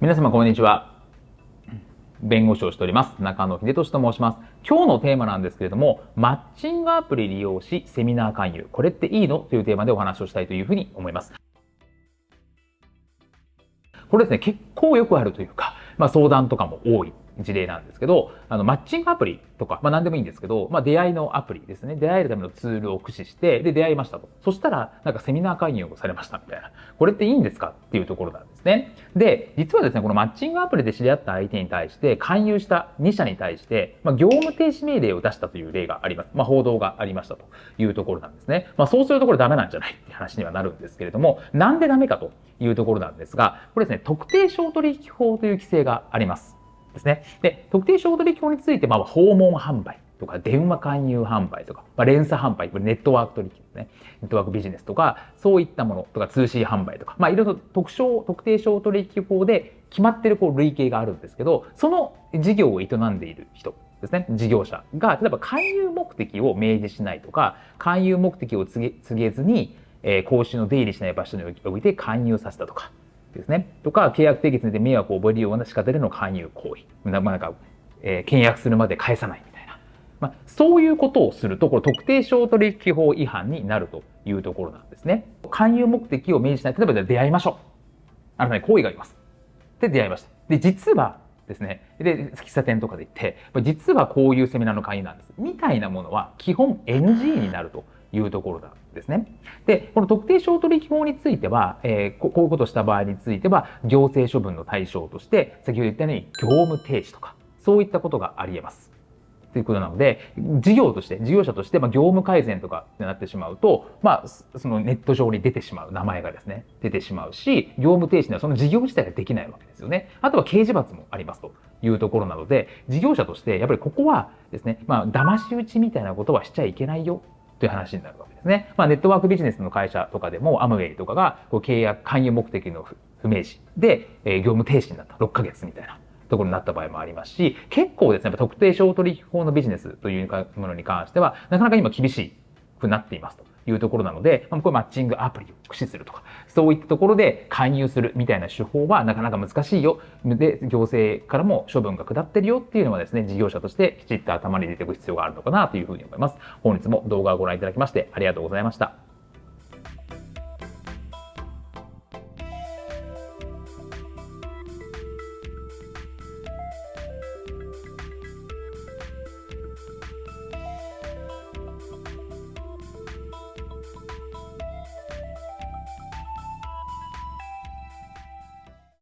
皆様こんにちは。弁護士をしております。中野秀俊と申します。今日のテーマなんですけれども、マッチングアプリ利用しセミナー勧誘。これっていいの？というテーマでお話をしたいというふうに思います。これですね、結構よくあるというか、まあ、相談とかも多い事例なんですけど、あの、マッチングアプリとか、まあ何でもいいんですけど、まあ出会いのアプリですね。出会えるためのツールを駆使して、で、出会いましたと。そしたら、なんかセミナー会議をされましたみたいな。これっていいんですか？っていうところなんですね。で、実はですね、このマッチングアプリで知り合った相手に対して、勧誘した2社に対して、まあ業務停止命令を出したという例があります。まあ報道がありましたというところなんですね。まあそうするとこれダメなんじゃないって話にはなるんですけれども、なんでダメかというところなんですが、これですね、特定商取引法という規制があります。ですね。で、特定商取引法について、まあ、訪問販売とか、電話勧誘販売とか、まあ、連鎖販売、これネットワーク取引ですね。ネットワークビジネスとか、そういったものとか、通信販売とか、まあ、いろいろ特徴、特定商取引法で決まってるこう類型があるんですけど、その事業を営んでいる人ですね、事業者が、例えば勧誘目的を明示しないとか、勧誘目的を告げずに、えー、講習の出入りしない場所において勧誘させたとか、ですね。とか、契約締結で迷惑を覚えるような仕方での勧誘行為。まあ、なんか、えー、契約するまで返さない。まあ、そういうことをすると、これ特定商取引法違反になるというところなんですね。勧誘目的を明示しない。例えば出会いましょう。あなたに好意があります。で、出会いました。で、実はですね。で、喫茶店とかで行って、実はこういうセミナーの会員なんです。みたいなものは基本 NG になるというところなんですね。で、この特定商取引法については、えー、こういうことをした場合については、行政処分の対象として、先ほど言ったように業務停止とか、そういったことがあり得ます。ということなので、事業として、事業者として、まあ、業務改善とかってなってしまうと、まあ、そのネット上に出てしまう、名前がですね、出てしまうし、業務停止にはその事業自体ができないわけですよね。あとは刑事罰もありますというところなので、事業者として、やっぱりここはですね、まあ、騙し討ちみたいなことはしちゃいけないよという話になるわけですね。まあ、ネットワークビジネスの会社とかでも、アムウェイとかがこう契約、勧誘目的の不明示で、えー、業務停止になった6ヶ月みたいなところになった場合もありますし、結構ですね、特定商取引法のビジネスというものに関しては、なかなか今厳しくなっていますと。いうところなので、まあ、これマッチングアプリを駆使するとか、そういったところで勧誘するみたいな手法はなかなか難しいよ。で、行政からも処分が下ってるよっていうのはですね、事業者としてきちっと頭に入れておく必要があるのかなというふうに思います。本日も動画をご覧いただきましてありがとうございました。